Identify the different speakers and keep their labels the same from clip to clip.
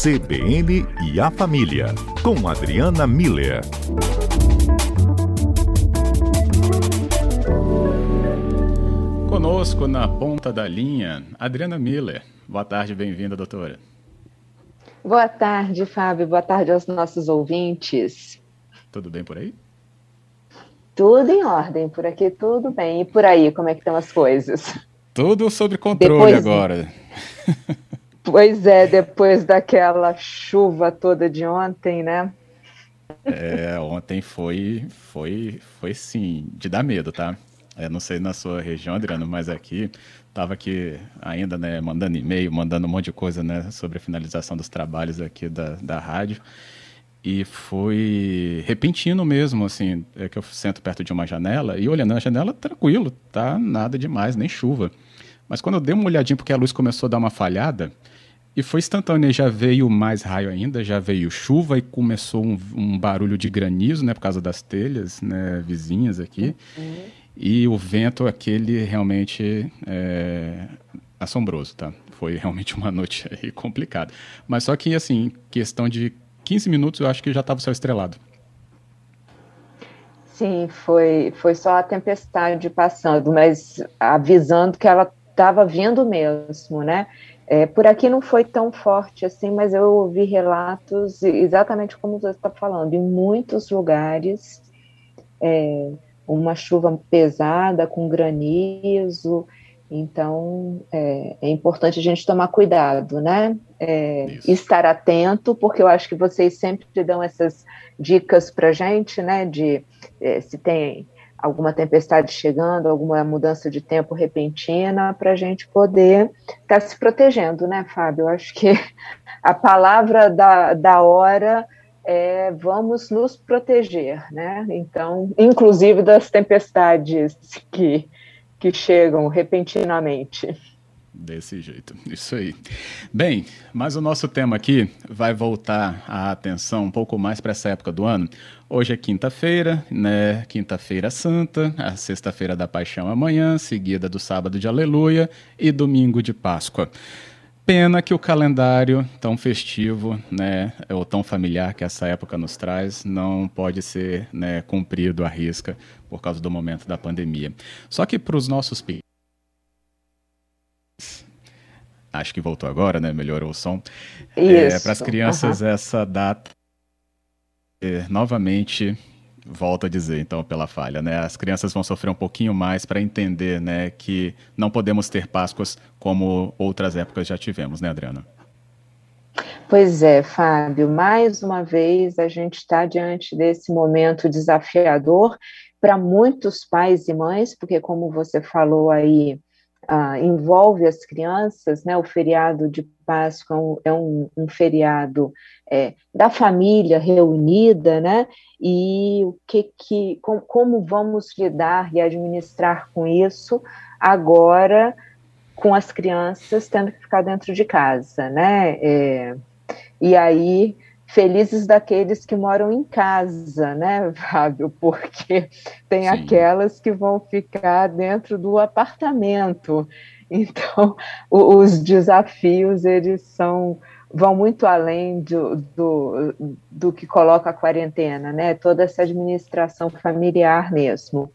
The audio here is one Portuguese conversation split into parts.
Speaker 1: CBN e a Família, com Adriana Miller.
Speaker 2: Conosco na ponta da linha, Adriana Miller. Boa tarde, bem-vinda, doutora.
Speaker 3: Boa tarde, Fábio. Boa tarde aos nossos ouvintes.
Speaker 2: Tudo bem por aí?
Speaker 3: Tudo em ordem, por aqui tudo bem. E por aí, como é que estão as coisas?
Speaker 2: Tudo sob controle depois, agora.
Speaker 3: Pois é, depois daquela chuva toda de ontem, né?
Speaker 2: É, ontem foi, foi, foi sim, de dar medo, tá? É, não sei na sua região, Adriano, mas aqui estava aqui ainda, né, mandando e-mail, mandando um monte de coisa, né, sobre a finalização dos trabalhos aqui da, da rádio. E foi repentino mesmo, assim, é que eu sento perto de uma janela e olhando na janela, tranquilo, tá nada demais, nem chuva. Mas quando eu dei uma olhadinha, porque a luz começou a dar uma falhada, e foi instantâneo, já veio mais raio ainda, já veio chuva e começou um, um barulho de granizo, né, por causa das telhas, né, vizinhas aqui. Uhum. E o vento aquele realmente é, assombroso, tá? Foi realmente uma noite complicada. Mas só que, assim, questão de 15 minutos, eu acho que já estava o céu estrelado.
Speaker 3: Sim, foi, foi só a tempestade passando, mas avisando que ela estava vindo mesmo, né? É, por aqui não foi tão forte assim, mas eu ouvi relatos exatamente como você está falando, em muitos lugares, é, uma chuva pesada com granizo, então é, é, importante a gente tomar cuidado, né? É, estar atento, porque eu acho que vocês sempre dão essas dicas para gente, né? De é, se tem alguma tempestade chegando, alguma mudança de tempo repentina, para a gente poder estar tá se protegendo, né, Fábio? Eu acho que a palavra da, da hora é vamos nos proteger, né? Então, inclusive das tempestades que, que chegam repentinamente.
Speaker 2: Desse jeito, isso aí. Bem, mas o nosso tema aqui vai voltar a atenção um pouco mais para essa época do ano. Hoje é quinta-feira, né? Quinta-feira Santa, a sexta-feira da Paixão amanhã, seguida do sábado de Aleluia e domingo de Páscoa. Pena que o calendário tão festivo, né, ou tão familiar que essa época nos traz, não pode ser né, cumprido à risca por causa do momento da pandemia. Só que para os nossos acho que voltou agora, né? Melhorou o som. É, Para as crianças, uhum. essa data é, novamente volto a dizer, então, pela falha, né? As crianças vão sofrer um pouquinho mais para entender, né, que não podemos ter Páscoas como outras épocas já tivemos, né, Adriana?
Speaker 3: Pois é, Fábio, mais uma vez a gente está diante desse momento desafiador para muitos pais e mães, porque como você falou aí, ah, envolve as crianças, né? O feriado de Páscoa é um, um feriado é, da família reunida, né? E o que que, com, como vamos lidar e administrar com isso agora com as crianças tendo que ficar dentro de casa, né? É, e aí felizes daqueles que moram em casa, né, Fábio? Porque tem Sim. aquelas que vão ficar dentro do apartamento. Então, os desafios, eles são vão muito além do, do, do que coloca a quarentena, né? Toda essa administração familiar mesmo.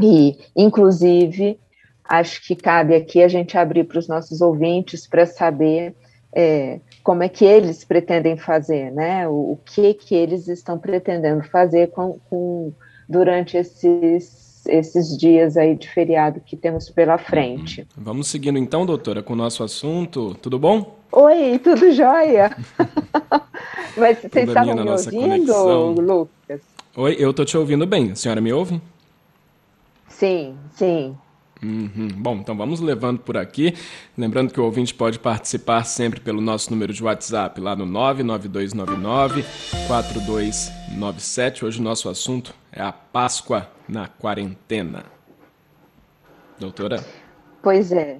Speaker 3: E, inclusive, acho que cabe aqui a gente abrir para os nossos ouvintes para saber é, como é que eles pretendem fazer, né? O, o, que que eles estão pretendendo fazer com, com, durante esses, esses dias aí de feriado que temos pela frente. Uhum.
Speaker 2: Vamos seguindo então, doutora, com o nosso assunto. Tudo bom?
Speaker 3: Oi, tudo jóia? Mas vocês estavam me ouvindo, conexão. Lucas?
Speaker 2: Oi, eu tô te ouvindo bem. A senhora me ouve?
Speaker 3: Sim, sim.
Speaker 2: Uhum. Bom, então vamos levando por aqui. Lembrando que o ouvinte pode participar sempre pelo nosso número de WhatsApp, lá no 99299-4297. Hoje o nosse assunto é a Páscoa na quarentena. Doutora?
Speaker 3: Pois é,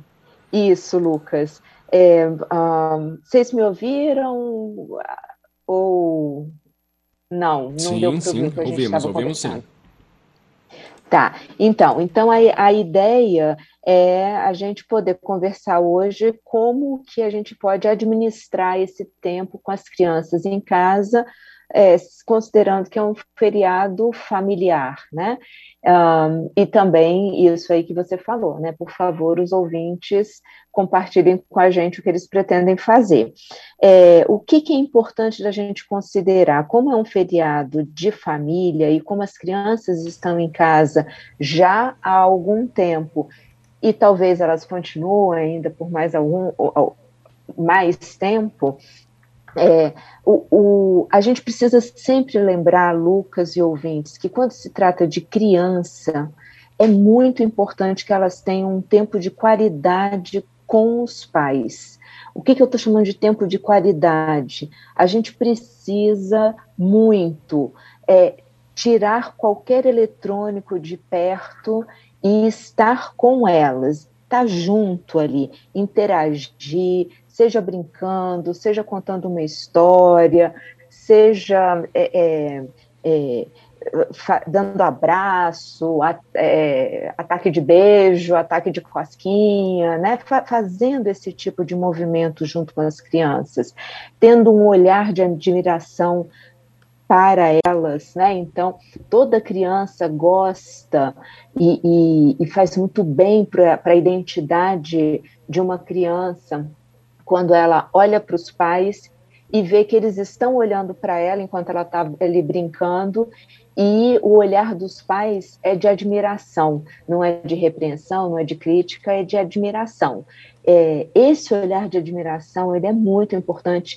Speaker 3: isso, Lucas. É, um, vocês me ouviram ou não? Não
Speaker 2: sim, deu para ouvir sim, ouvimos, ouvimos sim.
Speaker 3: Tá, então, então a, a ideia é a gente poder conversar hoje como que a gente pode administrar esse tempo com as crianças em casa, é, considerando que é um feriado familiar, né? Um, e também isso aí que você falou, né? Por favor, os ouvintes compartilhem com a gente o que eles pretendem fazer. É, o que, que é importante da gente considerar? Como é um feriado de família e como as crianças estão em casa já há algum tempo e talvez elas continuem ainda por mais algum mais tempo, é, o, o, a gente precisa sempre lembrar, Lucas e ouvintes, que quando se trata de criança, é muito importante que elas tenham um tempo de qualidade com os pais. O que, que eu estou chamando de tempo de qualidade? A gente precisa muito é, tirar qualquer eletrônico de perto e estar com elas, estar junto ali, interagir, seja brincando, seja contando uma história, seja é, é, é dando abraço, a, é, ataque de beijo, ataque de cosquinha, né? fazendo esse tipo de movimento junto com as crianças, tendo um olhar de admiração para elas, né? Então, toda criança gosta e, e, e faz muito bem para a identidade de uma criança quando ela olha para os pais e vê que eles estão olhando para ela enquanto ela está ali brincando e o olhar dos pais é de admiração, não é de repreensão, não é de crítica, é de admiração. É, esse olhar de admiração ele é muito importante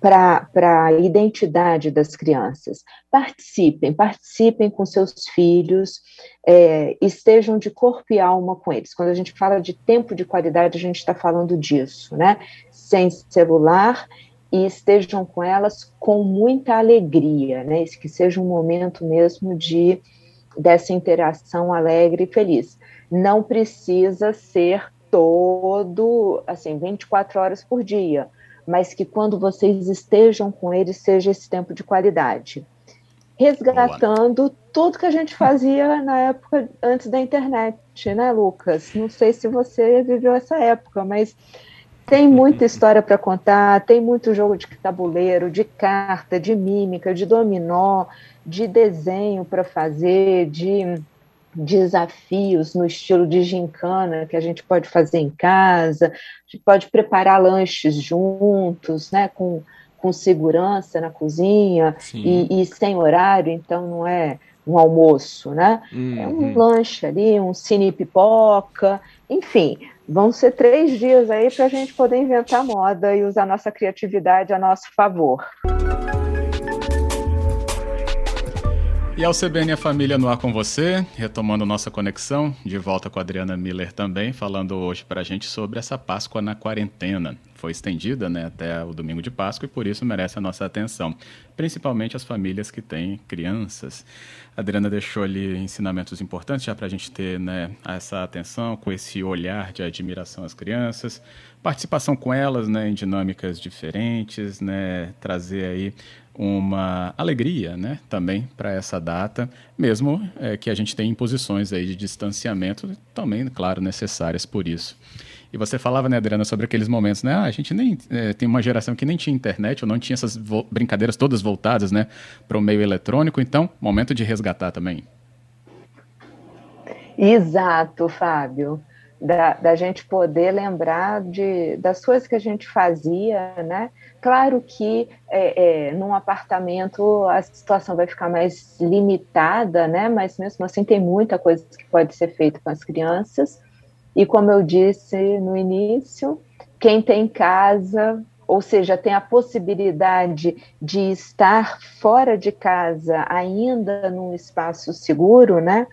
Speaker 3: para a identidade das crianças. Participem, participem com seus filhos, é, estejam de corpo e alma com eles. Quando a gente fala de tempo de qualidade, a gente está falando disso, né? Sem celular e estejam com elas com muita alegria, né? Que seja um momento mesmo de dessa interação alegre e feliz. Não precisa ser todo, assim, 24 horas por dia, mas que quando vocês estejam com eles seja esse tempo de qualidade. Resgatando Boa. tudo que a gente fazia na época antes da internet, né, Lucas? Não sei se você viveu essa época, mas tem muita história para contar, tem muito jogo de tabuleiro, de carta, de mímica, de dominó, de desenho para fazer, de desafios no estilo de gincana que a gente pode fazer em casa, a gente pode preparar lanches juntos, né, com, com segurança na cozinha e, e, sem horário, então não é um almoço, né? Uhum. É um uhum. lanche ali, um cine pipoca, enfim, Vão ser três dias aí para a gente poder inventar moda e usar nossa criatividade a nosso favor.
Speaker 2: E ao CBN a Família no ar com você, retomando nossa conexão, de volta com a Adriana Miller também, falando hoje para a gente sobre essa Páscoa na quarentena. Foi estendida né, até o domingo de Páscoa e por isso merece a nossa atenção, principalmente as famílias que têm crianças. A Adriana deixou ali ensinamentos importantes já para a gente ter né, essa atenção, com esse olhar de admiração às crianças, participação com elas né, em dinâmicas diferentes, né, trazer aí uma alegria né, também para essa data, mesmo é, que a gente tenha imposições aí de distanciamento, também, claro, necessárias por isso. E você falava, né, Adriana, sobre aqueles momentos, né? Ah, a gente nem é, tem uma geração que nem tinha internet, ou não tinha essas brincadeiras todas voltadas, né, para o meio eletrônico. Então, momento de resgatar também.
Speaker 3: Exato, Fábio da, da gente poder lembrar de, das coisas que a gente fazia, né? Claro que é, é, num apartamento a situação vai ficar mais limitada, né? Mas mesmo assim tem muita coisa que pode ser feita com as crianças. E como eu disse no início, quem tem casa, ou seja, tem a possibilidade de estar fora de casa ainda num espaço seguro, né?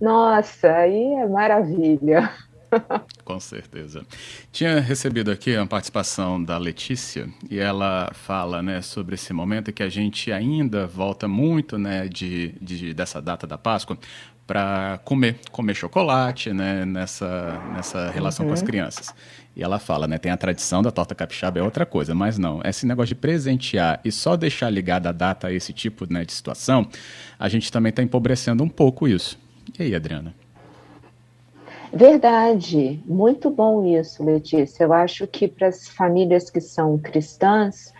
Speaker 3: Nossa, aí é maravilha.
Speaker 2: Com certeza. Tinha recebido aqui a participação da Letícia e ela fala né, sobre esse momento que a gente ainda volta muito né, de, de dessa data da Páscoa para comer, comer chocolate né, nessa, nessa relação uhum. com as uhum. crianças. E ela fala, né, tem a tradição da torta capixaba, é outra coisa, mas não, esse negócio de presentear e só deixar ligada a data a esse tipo né, de situação, a gente também está empobrecendo um pouco isso. E aí, Adriana?
Speaker 3: Verdade, muito bom isso, Letícia. Eu acho que para as famílias que são cristãs,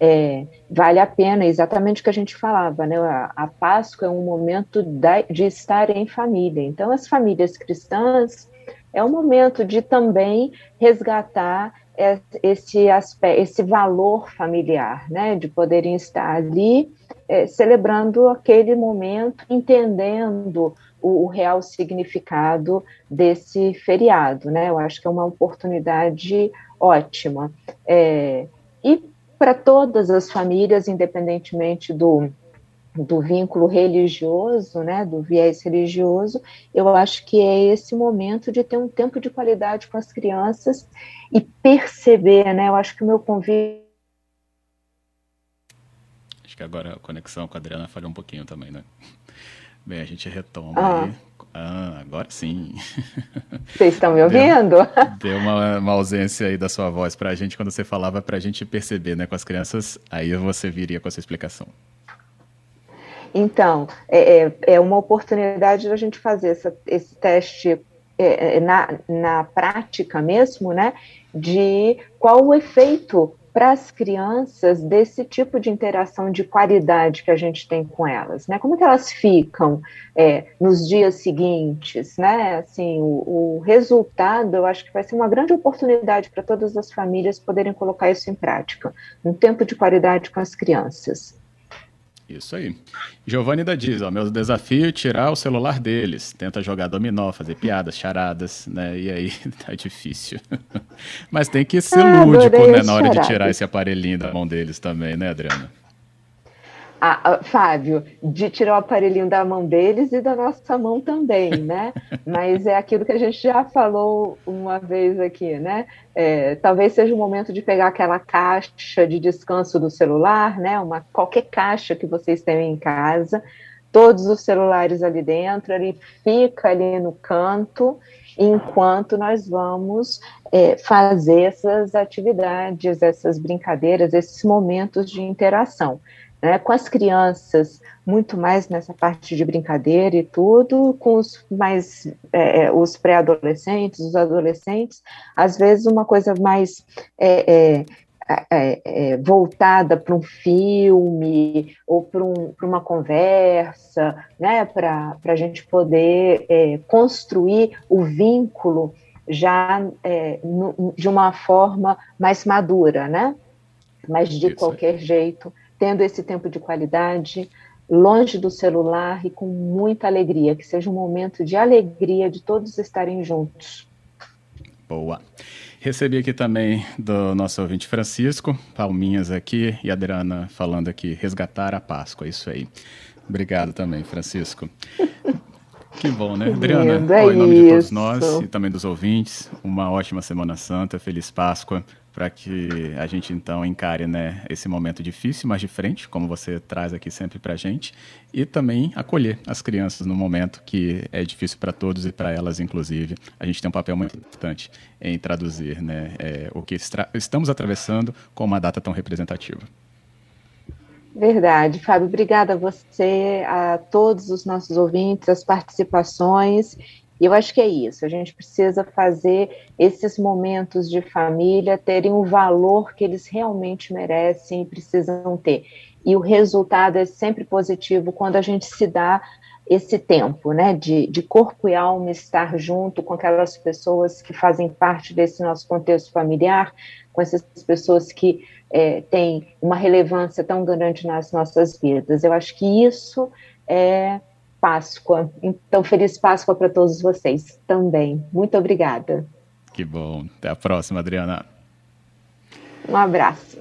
Speaker 3: é, vale a pena, exatamente o que a gente falava, né? A, a Páscoa é um momento da, de estar em família. Então, as famílias cristãs é um momento de também resgatar esse aspecto, esse valor familiar, né? De poderem estar ali é, celebrando aquele momento, entendendo o, o, real significado desse feriado, né? Eu acho que é uma oportunidade ótima. É, e para todas as famílias, independentemente do, do vínculo religioso, né, do viés religioso, eu acho que é esse momento de ter um tempo de qualidade com as crianças e perceber, né, eu acho que o meu convite
Speaker 2: Acho que agora a conexão com a Adriana falhou um pouquinho também, né? Bem, a gente retoma ah. aí. Ah, agora sim.
Speaker 3: Vocês estão me ouvindo?
Speaker 2: Deu, deu uma, uma, ausência aí da sua voz para a gente quando você falava para a gente perceber, né, com as crianças. Aí você viria com essa explicação.
Speaker 3: Então, é, é, é uma oportunidade da gente fazer essa, esse teste é, é na, na prática mesmo, né, de qual o efeito para as crianças desse tipo de interação de qualidade que a gente tem com elas, né? Como que elas ficam é, nos dias seguintes, né? Assim, o, o, resultado, eu acho que vai ser uma grande oportunidade para todas as famílias poderem colocar isso em prática, um tempo de qualidade com as crianças.
Speaker 2: Isso aí. Giovanni ainda diz, ó, meu desafio é tirar o celular deles. Tenta jogar dominó, fazer piadas, charadas, né? E aí tá difícil. Mas tem que ser ah, lúdico, né, na hora de tirar esse aparelhinho da mão deles também, né, Adriana?
Speaker 3: Ah, Fábio, de tirar o aparelhinho da mão deles e da nossa mão também, né? Mas é aquilo que a gente já falou uma vez aqui, né? É, talvez seja o momento de pegar aquela caixa de descanso do celular, né? Uma, qualquer caixa que vocês tenham em casa, todos os celulares ali dentro, ele fica ali no canto, enquanto nós vamos é, fazer essas atividades, essas brincadeiras, esses momentos de interação né, com as crianças, muito mais nessa parte de brincadeira e tudo, com os mais é, é os pré-adolescentes, os adolescentes, às vezes uma coisa mais é, é, é, é voltada para um filme ou para um, uma conversa, né, para a gente poder construir o vínculo já no, de uma forma mais madura, né? Mas de Isso. qualquer jeito tendo esse tempo de qualidade, longe do celular e com muita alegria, que seja um momento de alegria de todos estarem juntos.
Speaker 2: Boa. Recebi aqui também do nosso ouvinte Francisco, palminhas aqui, e Adriana falando aqui, resgatar a Páscoa, isso aí. Obrigado também, Francisco. Que bom, né? Adriana,
Speaker 3: é
Speaker 2: em nome de todos nós e também dos ouvintes, uma ótima Semana Santa, feliz Páscoa para que a gente então encare né, esse momento difícil, mas de frente, como você traz aqui sempre para a gente, e também acolher as crianças no momento que é difícil para todos e para elas, inclusive. A gente tem um papel muito importante em traduzir né, é, o que estamos atravessando com uma data tão representativa.
Speaker 3: Verdade, Fábio. Obrigada a você, a todos os nossos ouvintes, as participações e eu acho que é isso, a gente precisa fazer esses momentos de família terem o valor que eles realmente merecem e precisam ter. E o resultado é sempre positivo quando a gente se dá esse tempo, né, de, de corpo e alma estar junto com aquelas pessoas que fazem parte desse nosso contexto familiar, com essas pessoas que é, têm uma relevância tão grande nas nossas vidas. Eu acho que isso é Páscoa. Então, feliz Páscoa para todos vocês também. Muito obrigada.
Speaker 2: Que bom. Até a próxima, Adriana.
Speaker 3: Um abraço.